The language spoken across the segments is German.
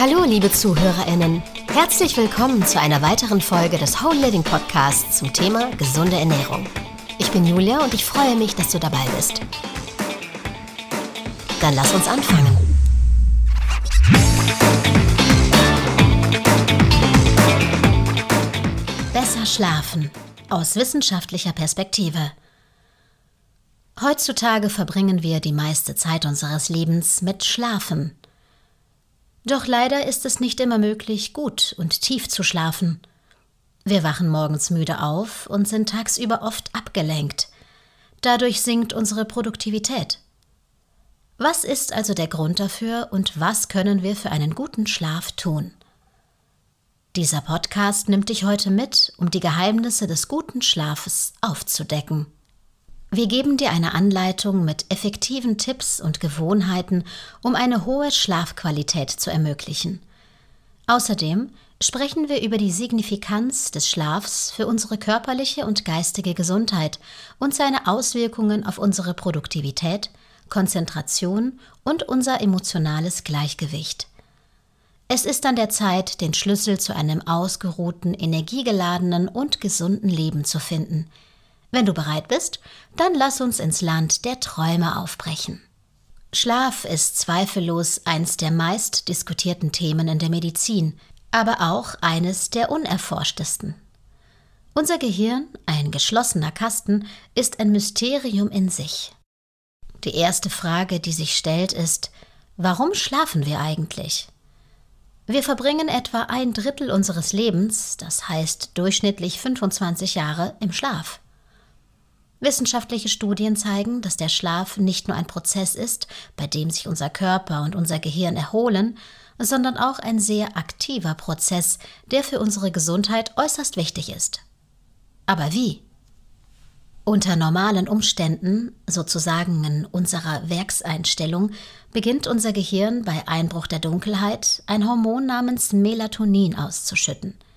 Hallo, liebe ZuhörerInnen. Herzlich willkommen zu einer weiteren Folge des Whole Living Podcasts zum Thema gesunde Ernährung. Ich bin Julia und ich freue mich, dass du dabei bist. Dann lass uns anfangen. Besser schlafen aus wissenschaftlicher Perspektive. Heutzutage verbringen wir die meiste Zeit unseres Lebens mit Schlafen. Doch leider ist es nicht immer möglich, gut und tief zu schlafen. Wir wachen morgens müde auf und sind tagsüber oft abgelenkt. Dadurch sinkt unsere Produktivität. Was ist also der Grund dafür und was können wir für einen guten Schlaf tun? Dieser Podcast nimmt dich heute mit, um die Geheimnisse des guten Schlafes aufzudecken. Wir geben dir eine Anleitung mit effektiven Tipps und Gewohnheiten, um eine hohe Schlafqualität zu ermöglichen. Außerdem sprechen wir über die Signifikanz des Schlafs für unsere körperliche und geistige Gesundheit und seine Auswirkungen auf unsere Produktivität, Konzentration und unser emotionales Gleichgewicht. Es ist an der Zeit, den Schlüssel zu einem ausgeruhten, energiegeladenen und gesunden Leben zu finden – wenn du bereit bist, dann lass uns ins Land der Träume aufbrechen. Schlaf ist zweifellos eines der meist diskutierten Themen in der Medizin, aber auch eines der unerforschtesten. Unser Gehirn, ein geschlossener Kasten, ist ein Mysterium in sich. Die erste Frage, die sich stellt, ist, warum schlafen wir eigentlich? Wir verbringen etwa ein Drittel unseres Lebens, das heißt durchschnittlich 25 Jahre, im Schlaf. Wissenschaftliche Studien zeigen, dass der Schlaf nicht nur ein Prozess ist, bei dem sich unser Körper und unser Gehirn erholen, sondern auch ein sehr aktiver Prozess, der für unsere Gesundheit äußerst wichtig ist. Aber wie? Unter normalen Umständen, sozusagen in unserer Werkseinstellung, beginnt unser Gehirn bei Einbruch der Dunkelheit ein Hormon namens Melatonin auszuschütten –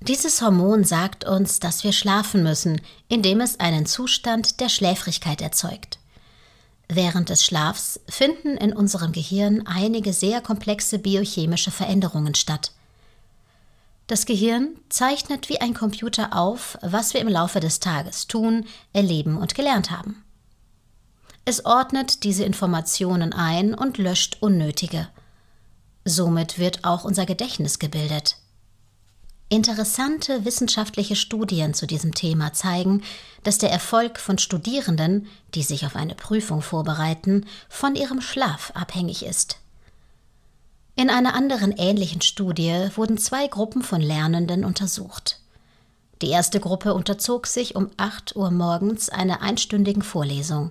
dieses Hormon sagt uns, dass wir schlafen müssen, indem es einen Zustand der Schläfrigkeit erzeugt. Während des Schlafs finden in unserem Gehirn einige sehr komplexe biochemische Veränderungen statt. Das Gehirn zeichnet wie ein Computer auf, was wir im Laufe des Tages tun, erleben und gelernt haben. Es ordnet diese Informationen ein und löscht unnötige. Somit wird auch unser Gedächtnis gebildet. Interessante wissenschaftliche Studien zu diesem Thema zeigen, dass der Erfolg von Studierenden, die sich auf eine Prüfung vorbereiten, von ihrem Schlaf abhängig ist. In einer anderen ähnlichen Studie wurden zwei Gruppen von Lernenden untersucht. Die erste Gruppe unterzog sich um 8 Uhr morgens einer einstündigen Vorlesung.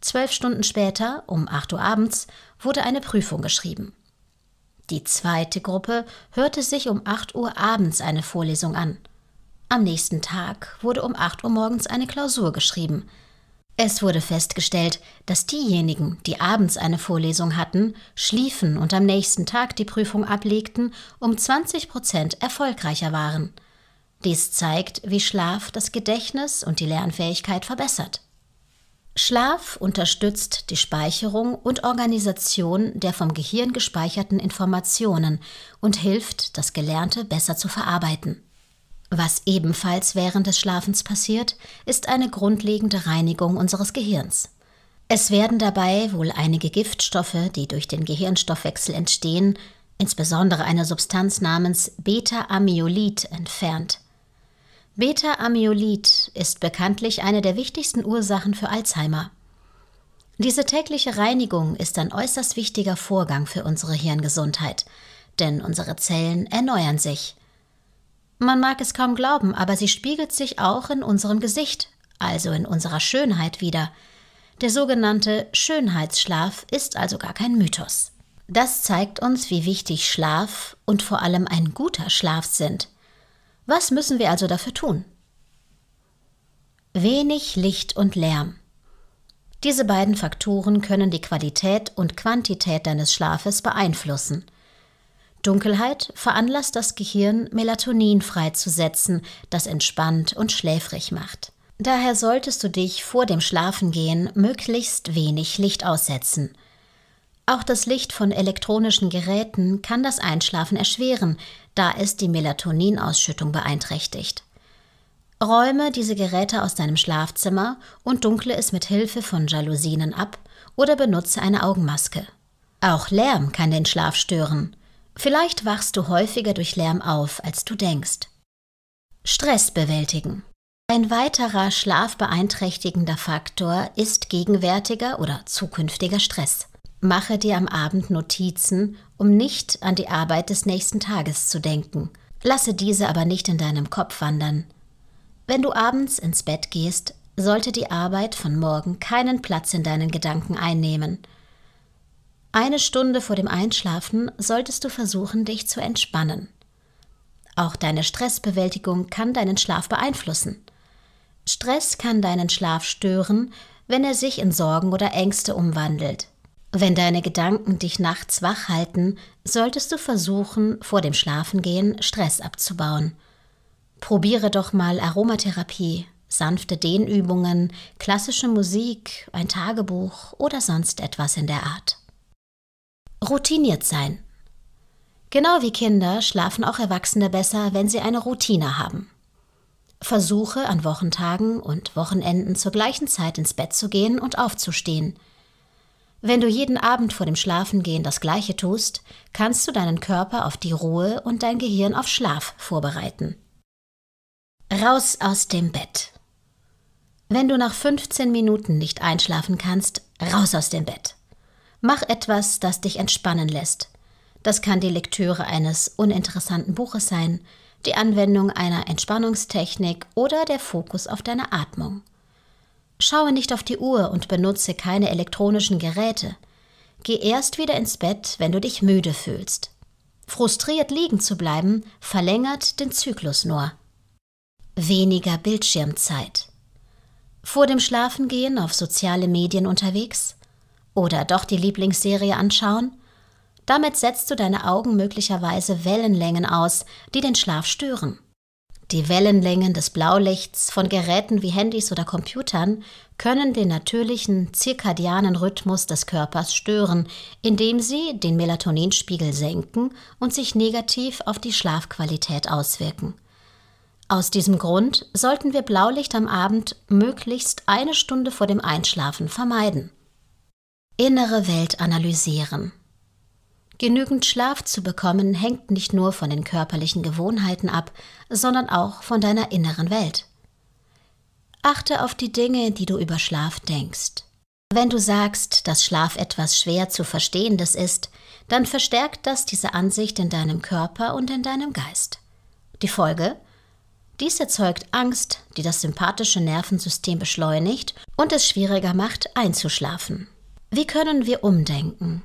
Zwölf Stunden später, um 8 Uhr abends, wurde eine Prüfung geschrieben. Die zweite Gruppe hörte sich um 8 Uhr abends eine Vorlesung an. Am nächsten Tag wurde um 8 Uhr morgens eine Klausur geschrieben. Es wurde festgestellt, dass diejenigen, die abends eine Vorlesung hatten, schliefen und am nächsten Tag die Prüfung ablegten, um 20 Prozent erfolgreicher waren. Dies zeigt, wie Schlaf das Gedächtnis und die Lernfähigkeit verbessert. Schlaf unterstützt die Speicherung und Organisation der vom Gehirn gespeicherten Informationen und hilft, das Gelernte besser zu verarbeiten. Was ebenfalls während des Schlafens passiert, ist eine grundlegende Reinigung unseres Gehirns. Es werden dabei wohl einige Giftstoffe, die durch den Gehirnstoffwechsel entstehen, insbesondere eine Substanz namens Beta-Amyloid entfernt. Beta-Amyloid ist bekanntlich eine der wichtigsten Ursachen für Alzheimer. Diese tägliche Reinigung ist ein äußerst wichtiger Vorgang für unsere Hirngesundheit, denn unsere Zellen erneuern sich. Man mag es kaum glauben, aber sie spiegelt sich auch in unserem Gesicht, also in unserer Schönheit wieder. Der sogenannte Schönheitsschlaf ist also gar kein Mythos. Das zeigt uns, wie wichtig Schlaf und vor allem ein guter Schlaf sind. Was müssen wir also dafür tun? Wenig Licht und Lärm. Diese beiden Faktoren können die Qualität und Quantität deines Schlafes beeinflussen. Dunkelheit veranlasst das Gehirn, Melatonin freizusetzen, das entspannt und schläfrig macht. Daher solltest du dich vor dem Schlafengehen möglichst wenig Licht aussetzen. Auch das Licht von elektronischen Geräten kann das Einschlafen erschweren, da es die Melatoninausschüttung beeinträchtigt. Räume diese Geräte aus deinem Schlafzimmer und dunkle es mit Hilfe von Jalousien ab oder benutze eine Augenmaske. Auch Lärm kann den Schlaf stören. Vielleicht wachst du häufiger durch Lärm auf, als du denkst. Stress bewältigen. Ein weiterer schlafbeeinträchtigender Faktor ist gegenwärtiger oder zukünftiger Stress. Mache dir am Abend Notizen, um nicht an die Arbeit des nächsten Tages zu denken. Lasse diese aber nicht in deinem Kopf wandern. Wenn du abends ins Bett gehst, sollte die Arbeit von morgen keinen Platz in deinen Gedanken einnehmen. Eine Stunde vor dem Einschlafen solltest du versuchen, dich zu entspannen. Auch deine Stressbewältigung kann deinen Schlaf beeinflussen. Stress kann deinen Schlaf stören, wenn er sich in Sorgen oder Ängste umwandelt. Wenn deine Gedanken dich nachts wach halten, solltest du versuchen, vor dem Schlafengehen Stress abzubauen. Probiere doch mal Aromatherapie, sanfte Dehnübungen, klassische Musik, ein Tagebuch oder sonst etwas in der Art. Routiniert sein. Genau wie Kinder schlafen auch Erwachsene besser, wenn sie eine Routine haben. Versuche an Wochentagen und Wochenenden zur gleichen Zeit ins Bett zu gehen und aufzustehen – wenn du jeden Abend vor dem Schlafengehen das Gleiche tust, kannst du deinen Körper auf die Ruhe und dein Gehirn auf Schlaf vorbereiten. Raus aus dem Bett. Wenn du nach 15 Minuten nicht einschlafen kannst, raus aus dem Bett. Mach etwas, das dich entspannen lässt. Das kann die Lektüre eines uninteressanten Buches sein, die Anwendung einer Entspannungstechnik oder der Fokus auf deine Atmung. Schaue nicht auf die Uhr und benutze keine elektronischen Geräte. Geh erst wieder ins Bett, wenn du dich müde fühlst. Frustriert liegen zu bleiben verlängert den Zyklus nur. Weniger Bildschirmzeit. Vor dem Schlafengehen auf soziale Medien unterwegs? Oder doch die Lieblingsserie anschauen? Damit setzt du deine Augen möglicherweise Wellenlängen aus, die den Schlaf stören. Die Wellenlängen des Blaulichts von Geräten wie Handys oder Computern können den natürlichen zirkadianen Rhythmus des Körpers stören, indem sie den Melatoninspiegel senken und sich negativ auf die Schlafqualität auswirken. Aus diesem Grund sollten wir Blaulicht am Abend möglichst eine Stunde vor dem Einschlafen vermeiden. Innere Welt analysieren. Genügend Schlaf zu bekommen hängt nicht nur von den körperlichen Gewohnheiten ab, sondern auch von deiner inneren Welt. Achte auf die Dinge, die du über Schlaf denkst. Wenn du sagst, dass Schlaf etwas schwer zu verstehendes ist, dann verstärkt das diese Ansicht in deinem Körper und in deinem Geist. Die Folge? Dies erzeugt Angst, die das sympathische Nervensystem beschleunigt und es schwieriger macht, einzuschlafen. Wie können wir umdenken?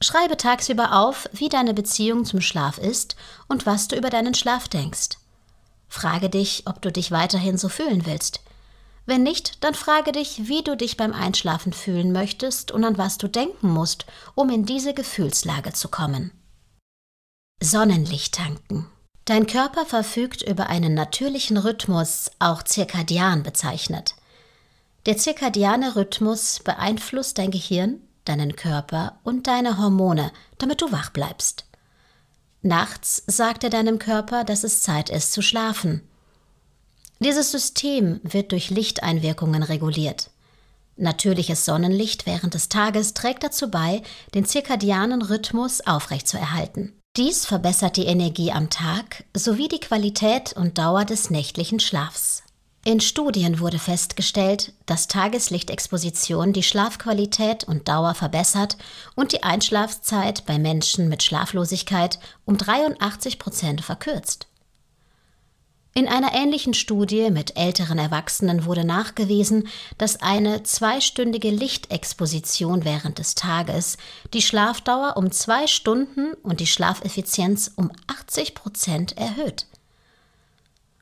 Schreibe tagsüber auf, wie deine Beziehung zum Schlaf ist und was du über deinen Schlaf denkst. Frage dich, ob du dich weiterhin so fühlen willst. Wenn nicht, dann frage dich, wie du dich beim Einschlafen fühlen möchtest und an was du denken musst, um in diese Gefühlslage zu kommen. Sonnenlicht tanken. Dein Körper verfügt über einen natürlichen Rhythmus, auch zirkadian bezeichnet. Der zirkadiane Rhythmus beeinflusst dein Gehirn, deinen Körper und deine Hormone, damit du wach bleibst. Nachts sagt er deinem Körper, dass es Zeit ist zu schlafen. Dieses System wird durch Lichteinwirkungen reguliert. Natürliches Sonnenlicht während des Tages trägt dazu bei, den zirkadianen Rhythmus aufrechtzuerhalten. Dies verbessert die Energie am Tag sowie die Qualität und Dauer des nächtlichen Schlafs. In Studien wurde festgestellt, dass Tageslichtexposition die Schlafqualität und Dauer verbessert und die Einschlafzeit bei Menschen mit Schlaflosigkeit um 83 Prozent verkürzt. In einer ähnlichen Studie mit älteren Erwachsenen wurde nachgewiesen, dass eine zweistündige Lichtexposition während des Tages die Schlafdauer um zwei Stunden und die Schlafeffizienz um 80 Prozent erhöht.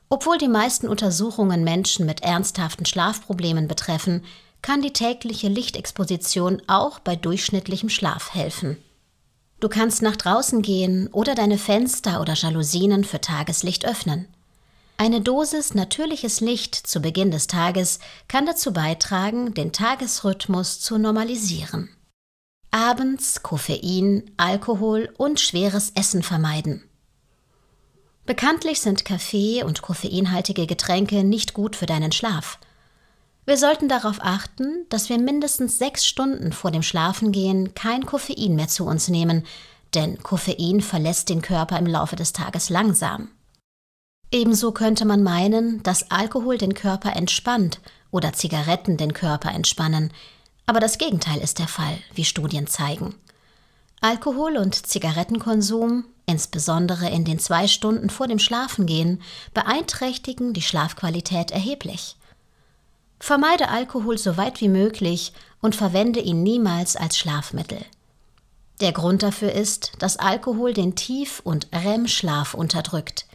Obwohl die meisten Untersuchungen Menschen mit ernsthaften Schlafproblemen betreffen, kann die tägliche Lichtexposition auch bei durchschnittlichem Schlaf helfen. Du kannst nach draußen gehen oder deine Fenster oder Jalousien für Tageslicht öffnen. Eine Dosis natürliches Licht zu Beginn des Tages kann dazu beitragen, den Tagesrhythmus zu normalisieren. Abends Koffein, Alkohol und schweres Essen vermeiden. Bekanntlich sind Kaffee und koffeinhaltige Getränke nicht gut für deinen Schlaf. Wir sollten darauf achten, dass wir mindestens sechs Stunden vor dem Schlafengehen kein Koffein mehr zu uns nehmen, denn Koffein verlässt den Körper im Laufe des Tages langsam. Ebenso könnte man meinen, dass Alkohol den Körper entspannt oder Zigaretten den Körper entspannen, aber das Gegenteil ist der Fall, wie Studien zeigen. Alkohol- und Zigarettenkonsum, insbesondere in den zwei Stunden vor dem Schlafengehen, beeinträchtigen die Schlafqualität erheblich. Vermeide Alkohol so weit wie möglich und verwende ihn niemals als Schlafmittel. Der Grund dafür ist, dass Alkohol den Tief- und REM-Schlaf unterdrückt.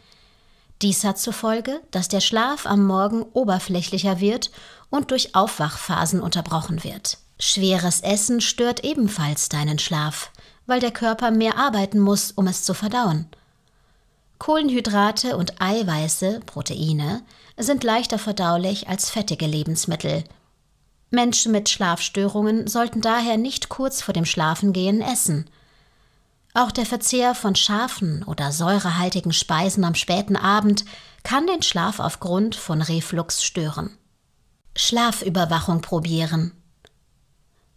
Dies hat zur Folge, dass der Schlaf am Morgen oberflächlicher wird und durch Aufwachphasen unterbrochen wird. Schweres Essen stört ebenfalls deinen Schlaf, weil der Körper mehr arbeiten muss, um es zu verdauen. Kohlenhydrate und Eiweiße, Proteine, sind leichter verdaulich als fettige Lebensmittel. Menschen mit Schlafstörungen sollten daher nicht kurz vor dem Schlafengehen essen. Auch der Verzehr von scharfen oder säurehaltigen Speisen am späten Abend kann den Schlaf aufgrund von Reflux stören. Schlafüberwachung probieren.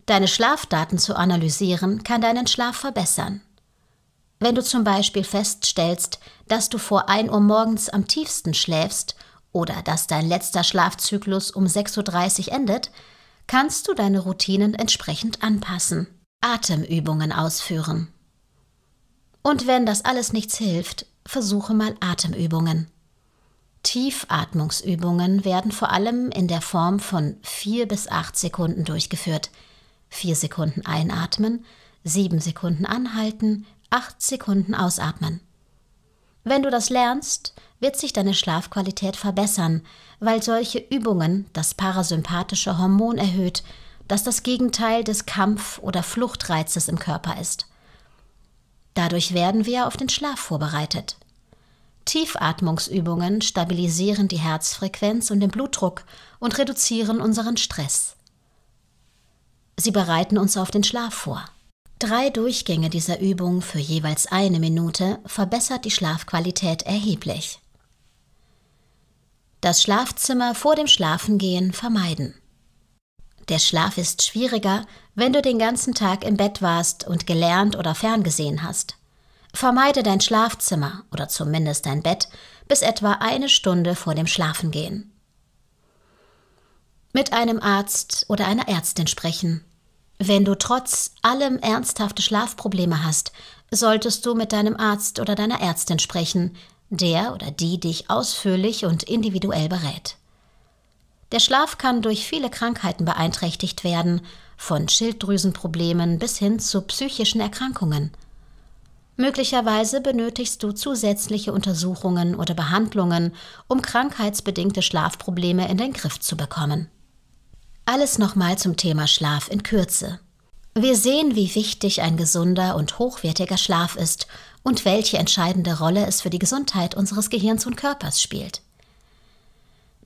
Deine Schlafdaten zu analysieren kann deinen Schlaf verbessern. Wenn du zum Beispiel feststellst, dass du vor 1 Uhr morgens am tiefsten schläfst oder dass dein letzter Schlafzyklus um 6.30 Uhr endet, kannst du deine Routinen entsprechend anpassen. Atemübungen ausführen. Und wenn das alles nichts hilft, versuche mal Atemübungen. Tiefatmungsübungen werden vor allem in der Form von vier bis acht Sekunden durchgeführt. Vier Sekunden einatmen, sieben Sekunden anhalten, acht Sekunden ausatmen. Wenn du das lernst, wird sich deine Schlafqualität verbessern, weil solche Übungen das parasympathische Hormon erhöht, das das Gegenteil des Kampf- oder Fluchtreizes im Körper ist. Dadurch werden wir auf den Schlaf vorbereitet. Tiefatmungsübungen stabilisieren die Herzfrequenz und den Blutdruck und reduzieren unseren Stress. Sie bereiten uns auf den Schlaf vor. Drei Durchgänge dieser Übung für jeweils eine Minute verbessert die Schlafqualität erheblich. Das Schlafzimmer vor dem Schlafengehen vermeiden. Der Schlaf ist schwieriger, wenn du den ganzen Tag im Bett warst und gelernt oder ferngesehen hast. Vermeide dein Schlafzimmer oder zumindest dein Bett bis etwa eine Stunde vor dem Schlafengehen. Mit einem Arzt oder einer Ärztin sprechen. Wenn du trotz allem ernsthafte Schlafprobleme hast, solltest du mit deinem Arzt oder deiner Ärztin sprechen, der oder die dich ausführlich und individuell berät. Der Schlaf kann durch viele Krankheiten beeinträchtigt werden, von Schilddrüsenproblemen bis hin zu psychischen Erkrankungen. Möglicherweise benötigst du zusätzliche Untersuchungen oder Behandlungen, um krankheitsbedingte Schlafprobleme in den Griff zu bekommen. Alles nochmal zum Thema Schlaf in Kürze. Wir sehen, wie wichtig ein gesunder und hochwertiger Schlaf ist und welche entscheidende Rolle es für die Gesundheit unseres Gehirns und Körpers spielt.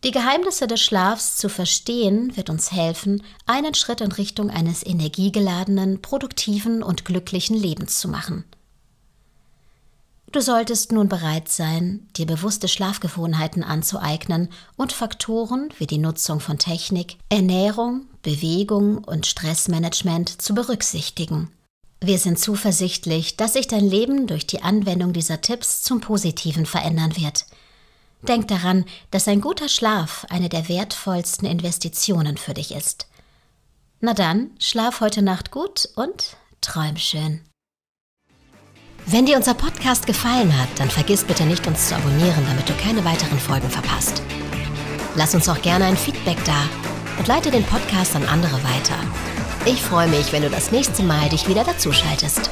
Die Geheimnisse des Schlafs zu verstehen, wird uns helfen, einen Schritt in Richtung eines energiegeladenen, produktiven und glücklichen Lebens zu machen. Du solltest nun bereit sein, dir bewusste Schlafgewohnheiten anzueignen und Faktoren wie die Nutzung von Technik, Ernährung, Bewegung und Stressmanagement zu berücksichtigen. Wir sind zuversichtlich, dass sich dein Leben durch die Anwendung dieser Tipps zum Positiven verändern wird. Denk daran, dass ein guter Schlaf eine der wertvollsten Investitionen für dich ist. Na dann, schlaf heute Nacht gut und träum schön. Wenn dir unser Podcast gefallen hat, dann vergiss bitte nicht, uns zu abonnieren, damit du keine weiteren Folgen verpasst. Lass uns auch gerne ein Feedback da und leite den Podcast an andere weiter. Ich freue mich, wenn du das nächste Mal dich wieder dazuschaltest.